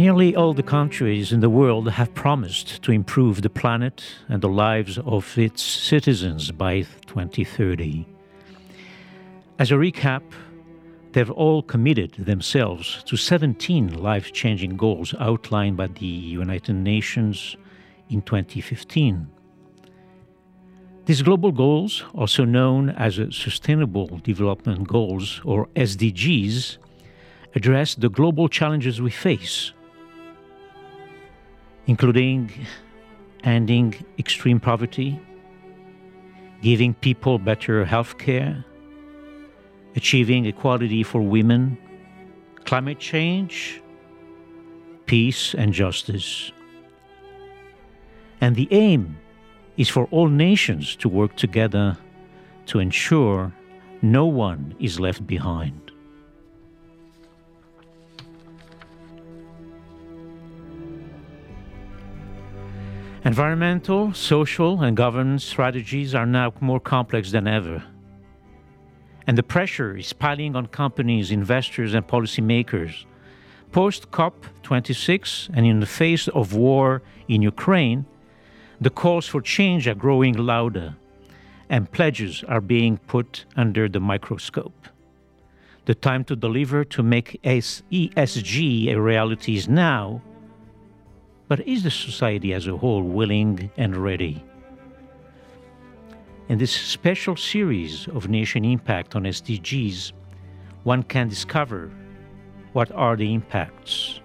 Nearly all the countries in the world have promised to improve the planet and the lives of its citizens by 2030. As a recap, they've all committed themselves to 17 life changing goals outlined by the United Nations in 2015. These global goals, also known as Sustainable Development Goals or SDGs, address the global challenges we face including ending extreme poverty, giving people better health care, achieving equality for women, climate change, peace, and justice. And the aim is for all nations to work together to ensure no one is left behind. Environmental, social, and governance strategies are now more complex than ever. And the pressure is piling on companies, investors, and policymakers. Post COP26 and in the face of war in Ukraine, the calls for change are growing louder, and pledges are being put under the microscope. The time to deliver to make ESG a reality is now but is the society as a whole willing and ready? In this special series of Nation Impact on SDGs, one can discover what are the impacts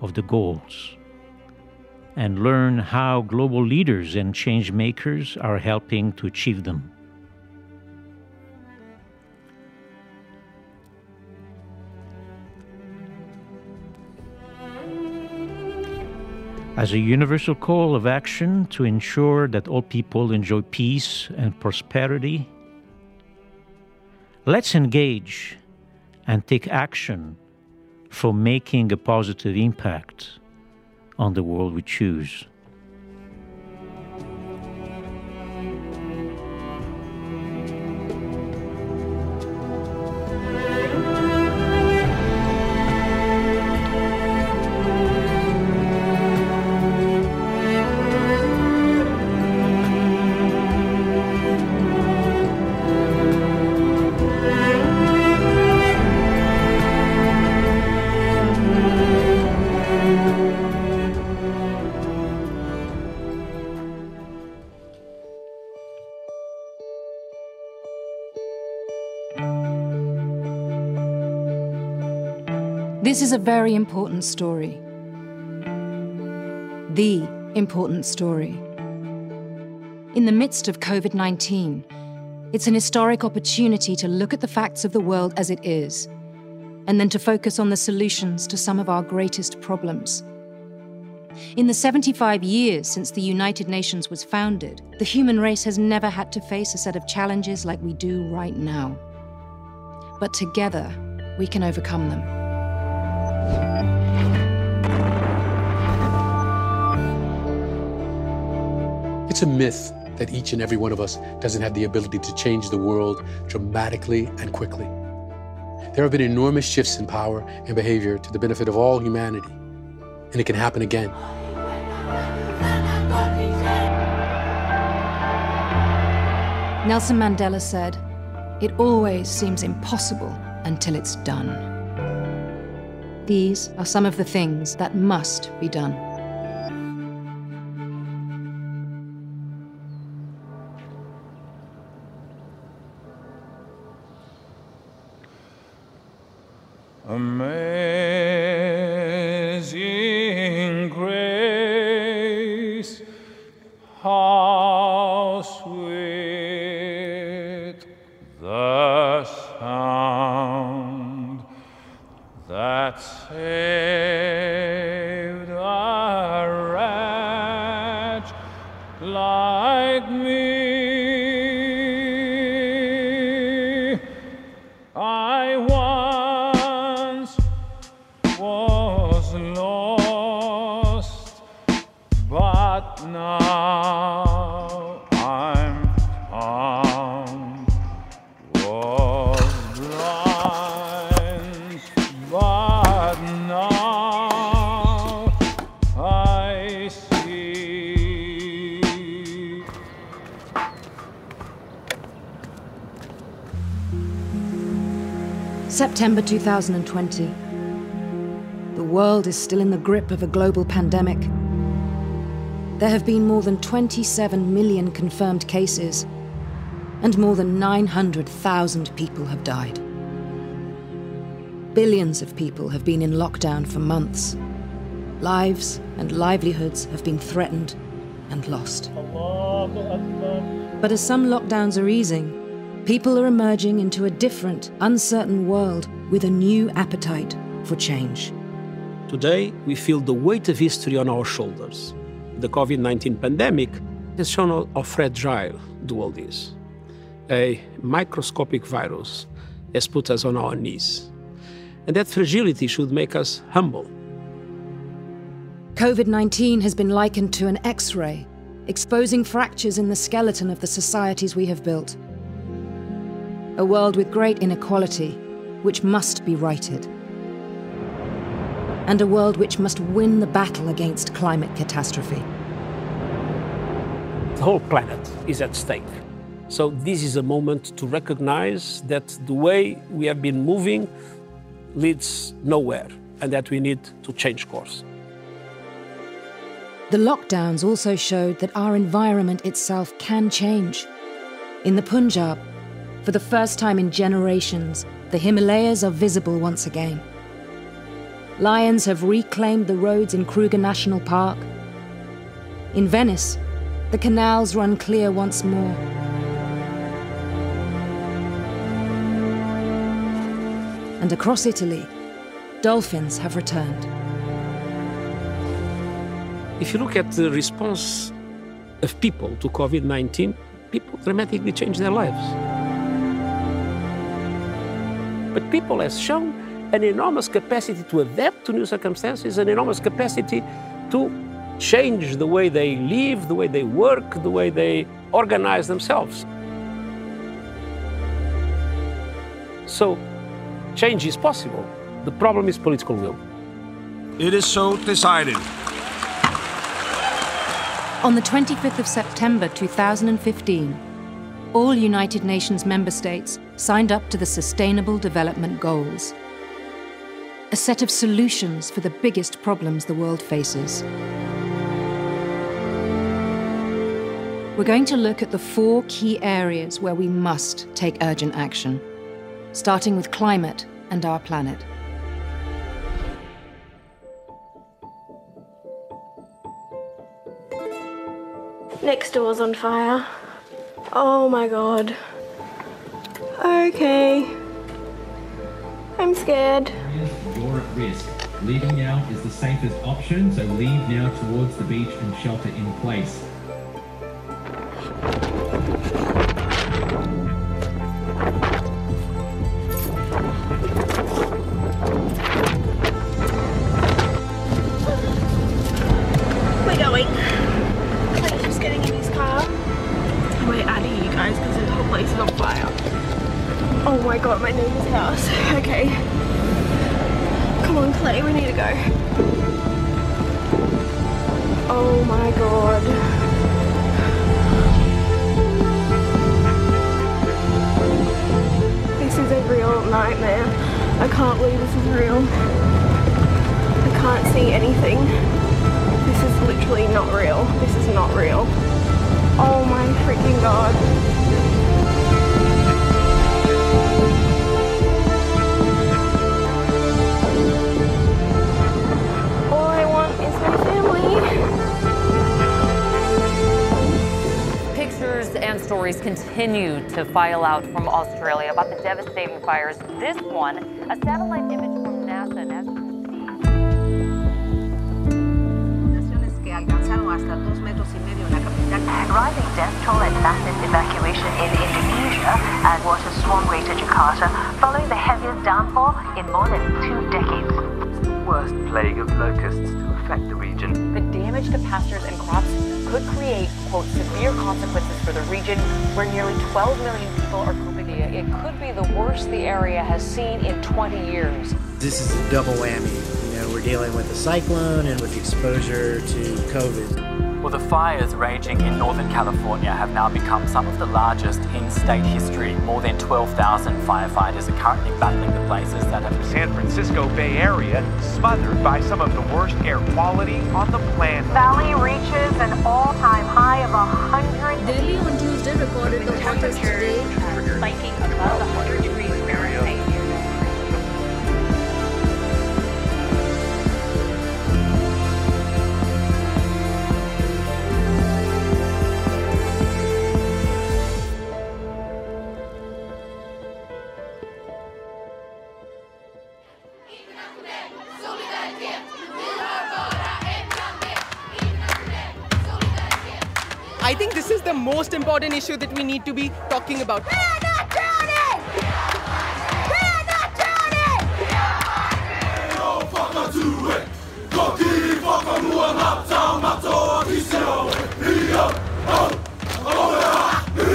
of the goals and learn how global leaders and change makers are helping to achieve them. As a universal call of action to ensure that all people enjoy peace and prosperity. Let's engage and take action for making a positive impact on the world we choose. This is a very important story. The important story. In the midst of COVID 19, it's an historic opportunity to look at the facts of the world as it is, and then to focus on the solutions to some of our greatest problems. In the 75 years since the United Nations was founded, the human race has never had to face a set of challenges like we do right now. But together, we can overcome them. It's a myth that each and every one of us doesn't have the ability to change the world dramatically and quickly. There have been enormous shifts in power and behavior to the benefit of all humanity, and it can happen again. Nelson Mandela said, It always seems impossible until it's done. These are some of the things that must be done. Now I'm found. Was blind, but now I see. September 2020. The world is still in the grip of a global pandemic. There have been more than 27 million confirmed cases, and more than 900,000 people have died. Billions of people have been in lockdown for months. Lives and livelihoods have been threatened and lost. But as some lockdowns are easing, people are emerging into a different, uncertain world with a new appetite for change. Today, we feel the weight of history on our shoulders. The COVID 19 pandemic has shown how- fragile the world is. A microscopic virus has put us on our knees. And that fragility should make us humble. COVID 19 has been likened to an X ray, exposing fractures in the skeleton of the societies we have built. A world with great inequality, which must be righted. And a world which must win the battle against climate catastrophe. The whole planet is at stake. So, this is a moment to recognize that the way we have been moving leads nowhere and that we need to change course. The lockdowns also showed that our environment itself can change. In the Punjab, for the first time in generations, the Himalayas are visible once again. Lions have reclaimed the roads in Kruger National Park. In Venice, the canals run clear once more. And across Italy, dolphins have returned. If you look at the response of people to COVID 19, people dramatically change their lives. But people have shown an enormous capacity to adapt to new circumstances, an enormous capacity to change the way they live, the way they work, the way they organize themselves. So, change is possible. The problem is political will. It is so decided. On the 25th of September 2015, all United Nations member states signed up to the Sustainable Development Goals, a set of solutions for the biggest problems the world faces. We're going to look at the four key areas where we must take urgent action, starting with climate and our planet. Next door's on fire. Oh my god. Okay. I'm scared. You're at risk. Leaving now is the safest option, so leave now towards the beach and shelter in place. Real nightmare. I can't believe this is real. I can't see anything. This is literally not real. This is not real. Oh my freaking god. Stories continue to file out from Australia about the devastating fires. This one, a satellite image from NASA. And as you can see, que alcanzaron hasta dos metros y medio en la capital. Rising death toll and massive evacuation in Indonesia and water swarm Greater Jakarta following the heaviest downfall in more than two decades. It's The worst plague of locusts to affect the region. the damage to pastures and crops could create, quote, severe consequences for the region where nearly 12 million people are coping. It could be the worst the area has seen in 20 years. This is a double whammy. You know, we're dealing with a cyclone and with exposure to COVID. Well, the fires raging in Northern California have now become some of the largest in state history. More than 12,000 firefighters are currently battling the blazes that have San Francisco Bay Area smothered by some of the worst air quality on the planet. Valley reaches an all-time high of 100. Delhi on Tuesday recorded the hottest day spiking above 100 important issue that we need to be talking about.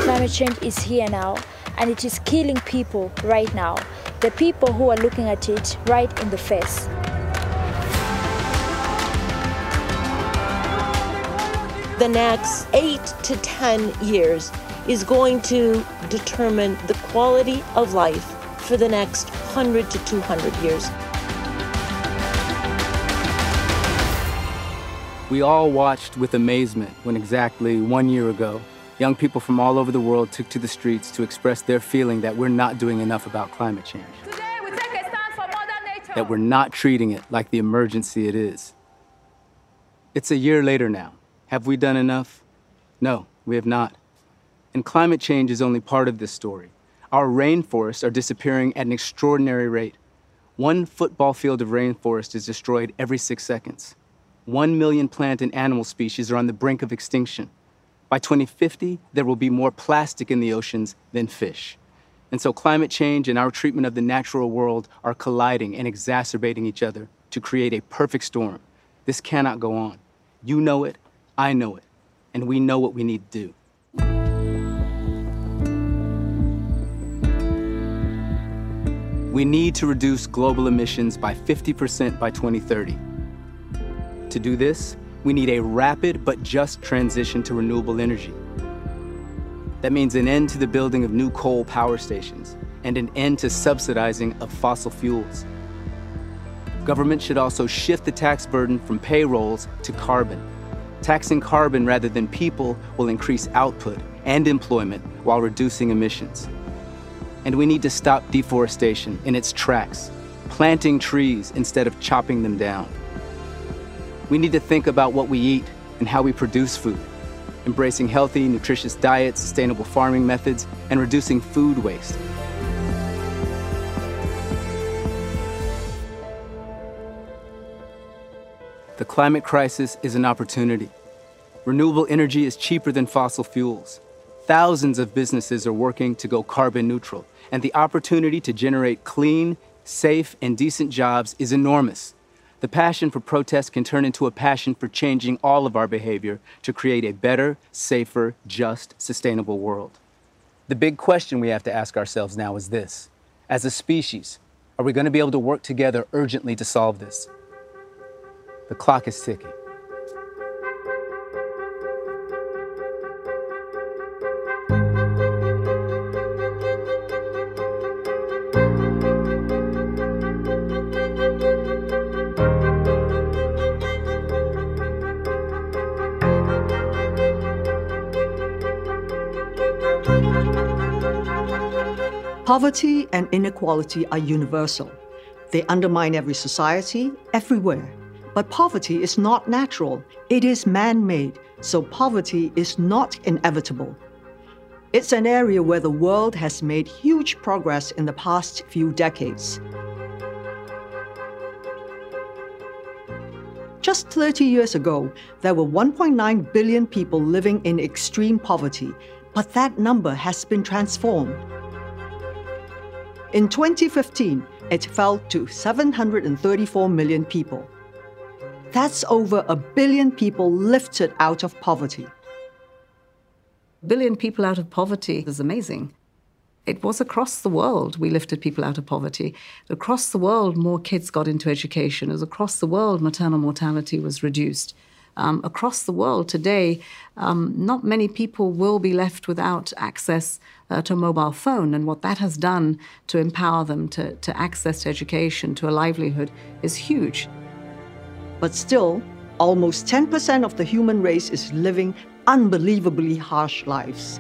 Climate change is here now and it is killing people right now. The people who are looking at it right in the face. The next eight to 10 years is going to determine the quality of life for the next 100 to 200 years. We all watched with amazement when exactly one year ago, young people from all over the world took to the streets to express their feeling that we're not doing enough about climate change. We That we're not treating it like the emergency it is. It's a year later now. Have we done enough? No, we have not. And climate change is only part of this story. Our rainforests are disappearing at an extraordinary rate. One football field of rainforest is destroyed every six seconds. One million plant and animal species are on the brink of extinction. By 2050, there will be more plastic in the oceans than fish. And so climate change and our treatment of the natural world are colliding and exacerbating each other to create a perfect storm. This cannot go on. You know it, I know it, and we know what we need to do. We need to reduce global emissions by 50% by 2030. To do this, we need a rapid but just transition to renewable energy. That means an end to the building of new coal power stations and an end to subsidizing of fossil fuels. Government should also shift the tax burden from payrolls to carbon. Taxing carbon rather than people will increase output and employment while reducing emissions. And we need to stop deforestation in its tracks, planting trees instead of chopping them down. We need to think about what we eat and how we produce food, embracing healthy, nutritious diets, sustainable farming methods, and reducing food waste. The climate crisis is an opportunity. Renewable energy is cheaper than fossil fuels. Thousands of businesses are working to go carbon neutral, and the opportunity to generate clean, safe, and decent jobs is enormous. The passion for protest can turn into a passion for changing all of our behavior to create a better, safer, just, sustainable world. The big question we have to ask ourselves now is this As a species, are we going to be able to work together urgently to solve this? The clock is ticking. Poverty and inequality are universal. They undermine every society, everywhere, but poverty is not natural, it is man made, so poverty is not inevitable. It's an area where the world has made huge progress in the past few decades. Just 30 years ago, there were 1.9 billion people living in extreme poverty, but that number has been transformed. In 2015, it fell to 734 million people. That's over a billion people lifted out of poverty. Billion people out of poverty is amazing. It was across the world we lifted people out of poverty. Across the world, more kids got into education. As across the world, maternal mortality was reduced. Um, across the world today, um, not many people will be left without access uh, to a mobile phone. And what that has done to empower them to, to access to education, to a livelihood, is huge. But still, almost 10% of the human race is living unbelievably harsh lives.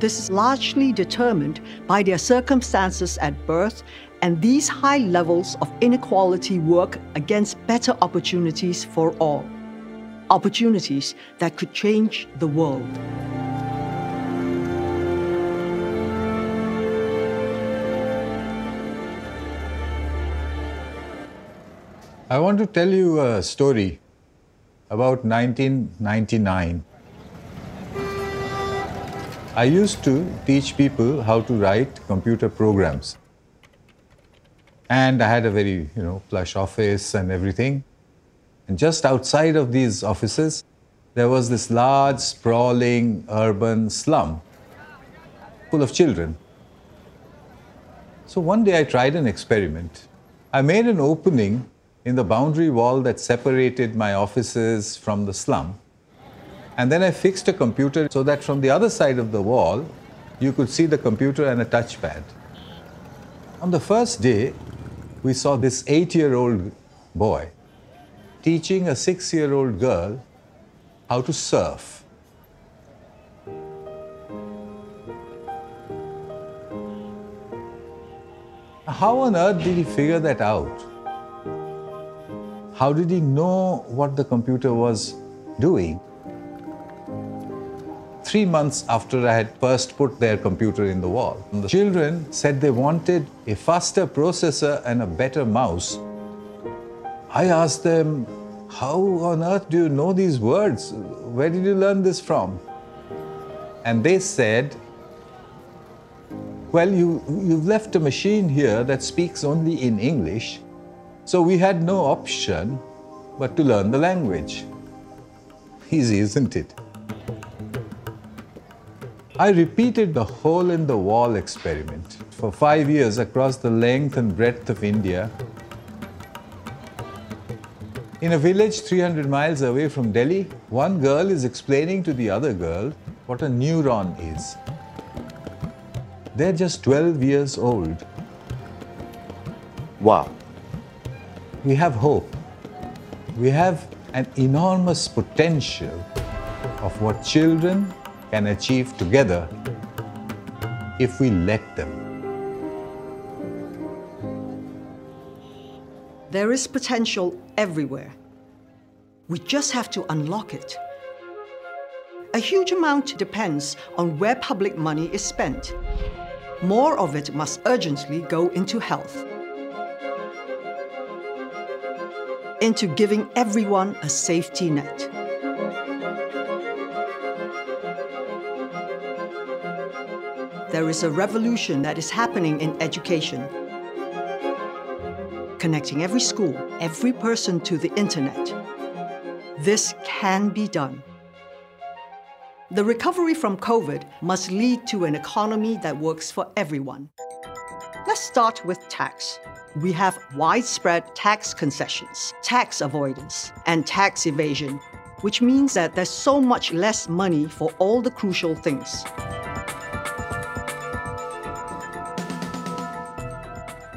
This is largely determined by their circumstances at birth, and these high levels of inequality work against better opportunities for all. Opportunities that could change the world. I want to tell you a story about 1999. I used to teach people how to write computer programs. And I had a very, you know, plush office and everything. And just outside of these offices, there was this large, sprawling urban slum full of children. So one day I tried an experiment. I made an opening in the boundary wall that separated my offices from the slum. And then I fixed a computer so that from the other side of the wall, you could see the computer and a touchpad. On the first day, we saw this eight year old boy teaching a six year old girl how to surf. How on earth did he figure that out? How did he know what the computer was doing? Three months after I had first put their computer in the wall, the children said they wanted a faster processor and a better mouse. I asked them, How on earth do you know these words? Where did you learn this from? And they said, Well, you, you've left a machine here that speaks only in English so we had no option but to learn the language. Easy, isn't it? I repeated the hole in the wall experiment for five years across the length and breadth of India. In a village 300 miles away from Delhi, one girl is explaining to the other girl what a neuron is. They're just 12 years old. Wow we have hope. We have an enormous potential of what children can achieve together if we let them. There is potential everywhere. We just have to unlock it. A huge amount depends on where public money is spent. More of it must urgently go into health. Into giving everyone a safety net. There is a revolution that is happening in education, connecting every school, every person to the internet. This can be done. The recovery from COVID must lead to an economy that works for everyone. Let's start with tax we have widespread tax concessions, tax avoidance, and tax evasion, which means that there's so much less money for all the crucial things.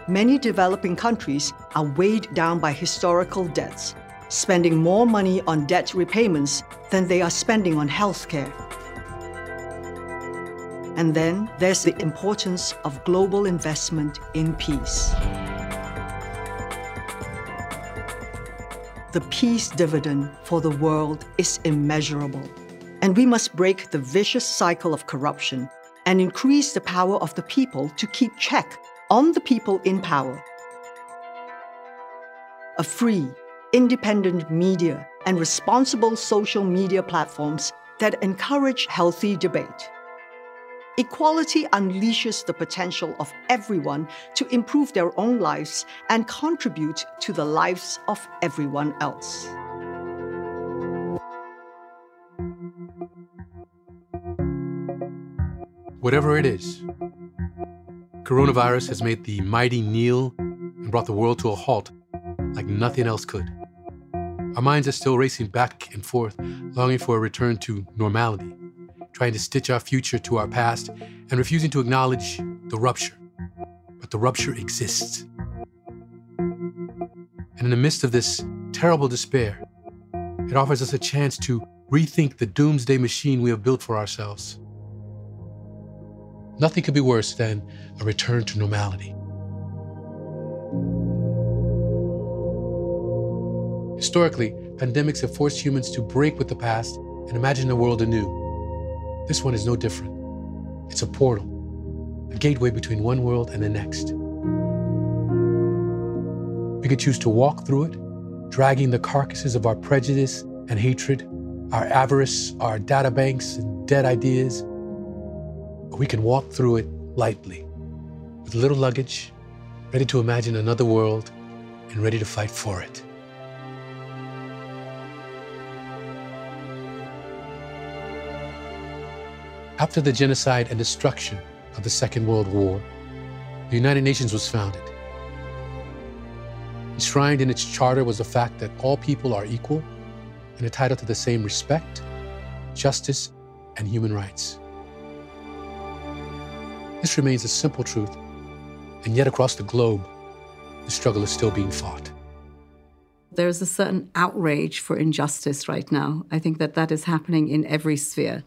Many developing countries are weighed down by historical debts, spending more money on debt repayments than they are spending on healthcare. And then there's the importance of global investment in peace. The peace dividend for the world is immeasurable. And we must break the vicious cycle of corruption and increase the power of the people to keep check on the people in power. A free, independent media and responsible social media platforms that encourage healthy debate. Equality unleashes the potential of everyone to improve their own lives and contribute to the lives of everyone else. Whatever it is, coronavirus has made the mighty kneel and brought the world to a halt like nothing else could. Our minds are still racing back and forth, longing for a return to normality, trying to stitch our future to our past, and refusing to acknowledge the rupture. But the rupture exists. And in the midst of this terrible despair, it offers us a chance to rethink the doomsday machine we have built for ourselves. Nothing could be worse than a return to normality. Historically, pandemics have forced humans to break with the past and imagine the world anew. This one is no different. It's a portal, a gateway between one world and the next. We could choose to walk through it, dragging the carcasses of our prejudice and hatred, our avarice, our data banks, and dead ideas. Or we can walk through it lightly, with little luggage, ready to imagine another world and ready to fight for it. After the genocide and destruction of the Second World War, the United Nations was founded. Enshrined in its charter was the fact that all people are equal and entitled to the same respect, justice, and human rights. This remains a simple truth, and yet across the globe, the struggle is still being fought. There's a certain outrage for injustice right now. I think that that is happening in every sphere.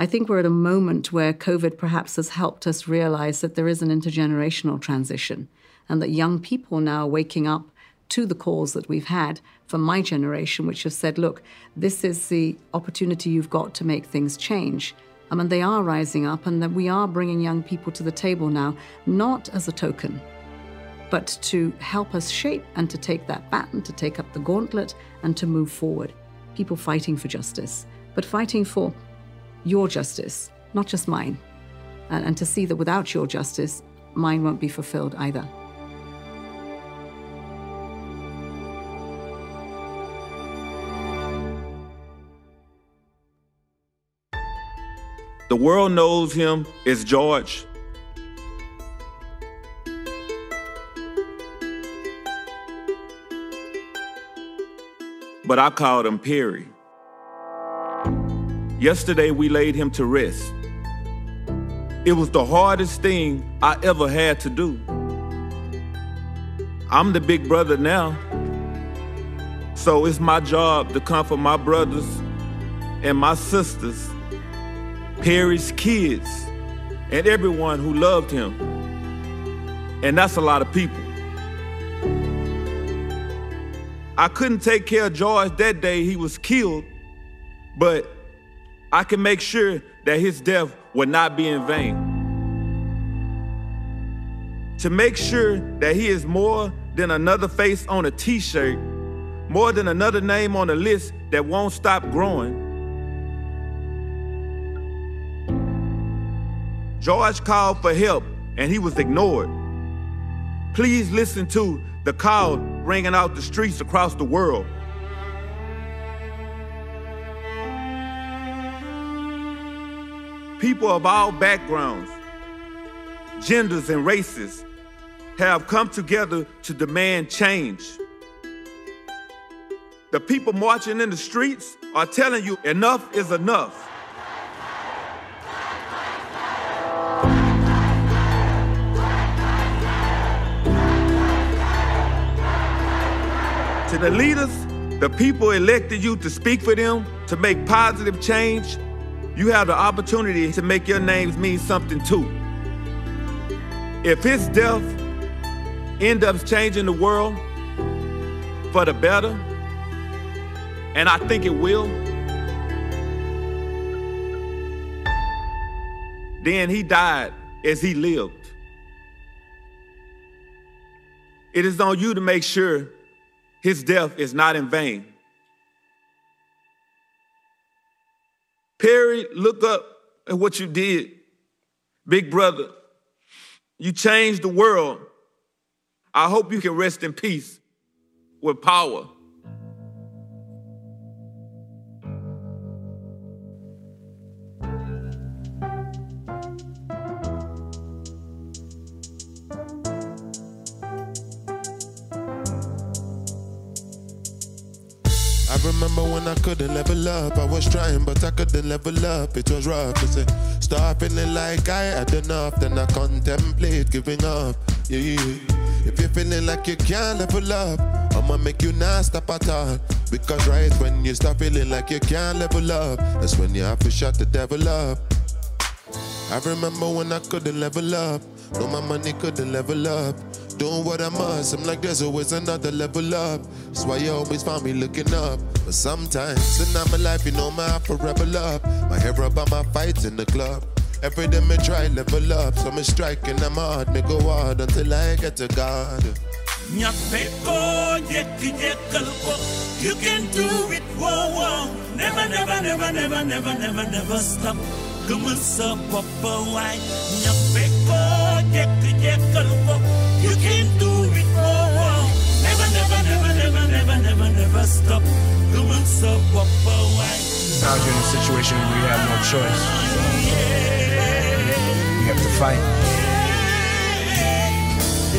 I think we're at a moment where COVID perhaps has helped us realize that there is an intergenerational transition and that young people now are waking up to the calls that we've had from my generation, which have said, look, this is the opportunity you've got to make things change. Um, and they are rising up, and that we are bringing young people to the table now, not as a token, but to help us shape and to take that baton, to take up the gauntlet, and to move forward. People fighting for justice, but fighting for your justice, not just mine. And, and to see that without your justice, mine won't be fulfilled either. The world knows him as George. But I called him Perry. Yesterday we laid him to rest. It was the hardest thing I ever had to do. I'm the big brother now. So it's my job to comfort my brothers and my sisters, Perry's kids, and everyone who loved him. And that's a lot of people. I couldn't take care of George that day he was killed, but I can make sure that his death would not be in vain. To make sure that he is more than another face on a t shirt, more than another name on a list that won't stop growing. George called for help and he was ignored. Please listen to the call ringing out the streets across the world. People of all backgrounds, genders, and races have come together to demand change. The people marching in the streets are telling you enough is enough. To the leaders, the people elected you to speak for them, to make positive change you have the opportunity to make your names mean something too. If his death ends up changing the world for the better, and I think it will, then he died as he lived. It is on you to make sure his death is not in vain. Perry, look up at what you did. Big brother, you changed the world. I hope you can rest in peace with power. Couldn't level up. I was trying, but I couldn't level up. It was rough. to say, start feeling like I had enough, then I contemplate giving up. Yeah, yeah. If you're feeling like you can't level up, I'ma make you not stop at all. Because right when you start feeling like you can't level up, that's when you have to shut the devil up. I remember when I couldn't level up. No, my money couldn't level up. Doing what I must, I'm like there's always another level up. That's why you always find me looking up. But sometimes in my life, you know, my I forever up. My hair up on my fights in the club. Every day me try level up, so me striking them hard, me go hard until I get to God. you can do it whoa whoa never never never never never never never stop Come sa bopp waay ñafe ko jekki jekkal ko you can never never stop gëmal sa bopp waay Sometimes you're in a situation where you have no choice. You have to fight.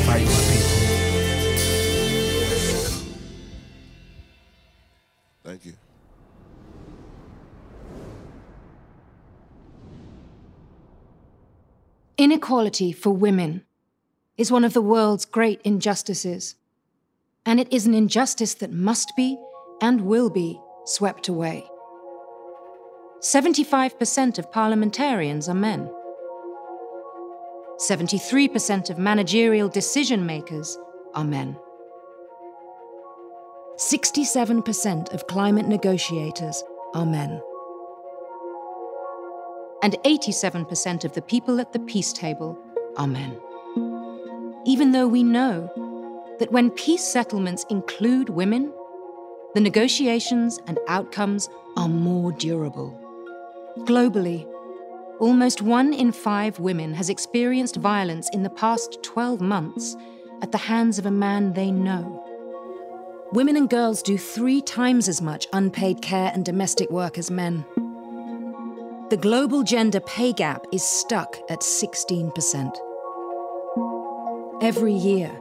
Fight my people. Thank you. Inequality for women is one of the world's great injustices, and it is an injustice that must be and will be swept away. 75% of parliamentarians are men. 73% of managerial decision makers are men. 67% of climate negotiators are men. And 87% of the people at the peace table are men. Even though we know that when peace settlements include women, the negotiations and outcomes are more durable. Globally, almost one in five women has experienced violence in the past 12 months at the hands of a man they know. Women and girls do three times as much unpaid care and domestic work as men. The global gender pay gap is stuck at 16%. Every year,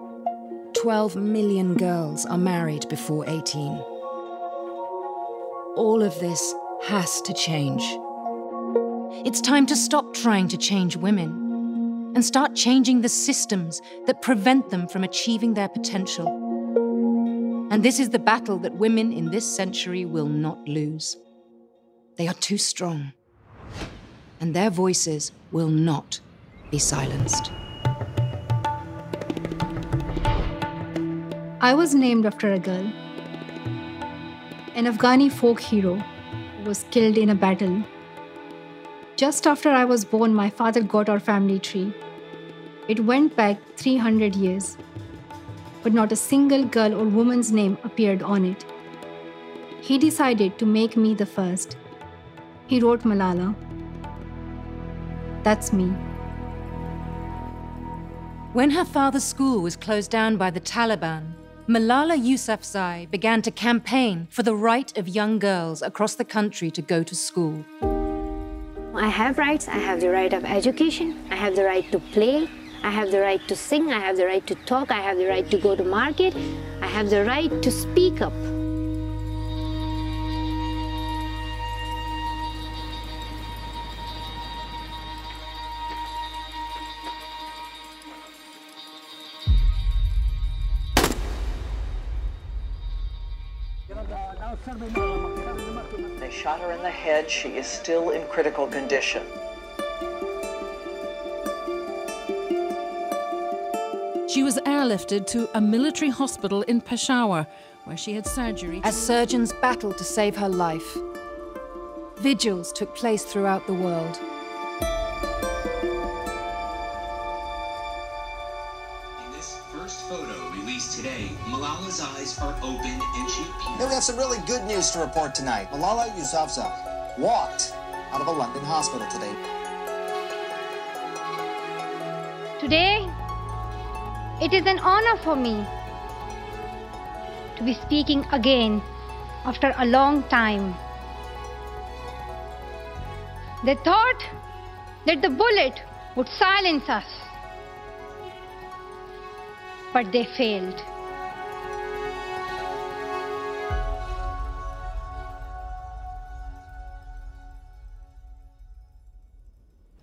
12 million girls are married before 18. All of this has to change. It's time to stop trying to change women and start changing the systems that prevent them from achieving their potential. And this is the battle that women in this century will not lose. They are too strong, and their voices will not be silenced. I was named after a girl, an Afghani folk hero was killed in a battle. Just after I was born, my father got our family tree. It went back 300 years, but not a single girl or woman's name appeared on it. He decided to make me the first. He wrote Malala. That's me. When her father's school was closed down by the Taliban, Malala Yousafzai began to campaign for the right of young girls across the country to go to school. I have rights. I have the right of education. I have the right to play. I have the right to sing. I have the right to talk. I have the right to go to market. I have the right to speak up. Head. She is still in critical condition. She was airlifted to a military hospital in Peshawar, where she had surgery. As surgeons battled to save her life, vigils took place throughout the world. In this first photo released today, Malala's eyes are open and she Hey, we have some really good news to report tonight. Malala Yousafzai walked out of a London hospital today. Today, it is an honor for me to be speaking again after a long time. They thought that the bullet would silence us, but they failed.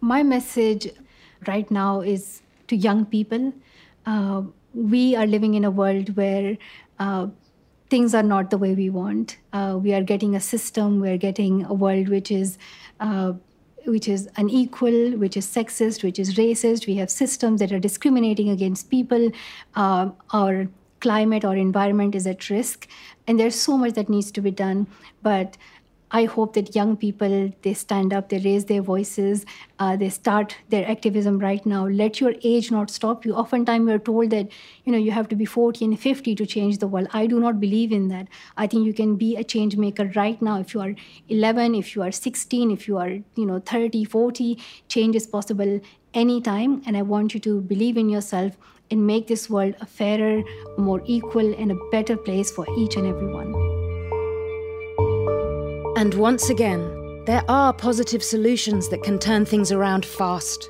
My message right now is to young people. Uh, we are living in a world where uh, things are not the way we want. Uh, we are getting a system, we're getting a world which is uh, which is unequal, which is sexist, which is racist. We have systems that are discriminating against people. Uh, our climate or environment is at risk, and there's so much that needs to be done. But I hope that young people they stand up, they raise their voices, uh, they start their activism right now. Let your age not stop you. Oftentimes we're told that you know you have to be 40 and 50 to change the world. I do not believe in that. I think you can be a change maker right now. If you are 11, if you are 16, if you are you know 30, 40, change is possible anytime. And I want you to believe in yourself and make this world a fairer, more equal, and a better place for each and every one. And once again, there are positive solutions that can turn things around fast.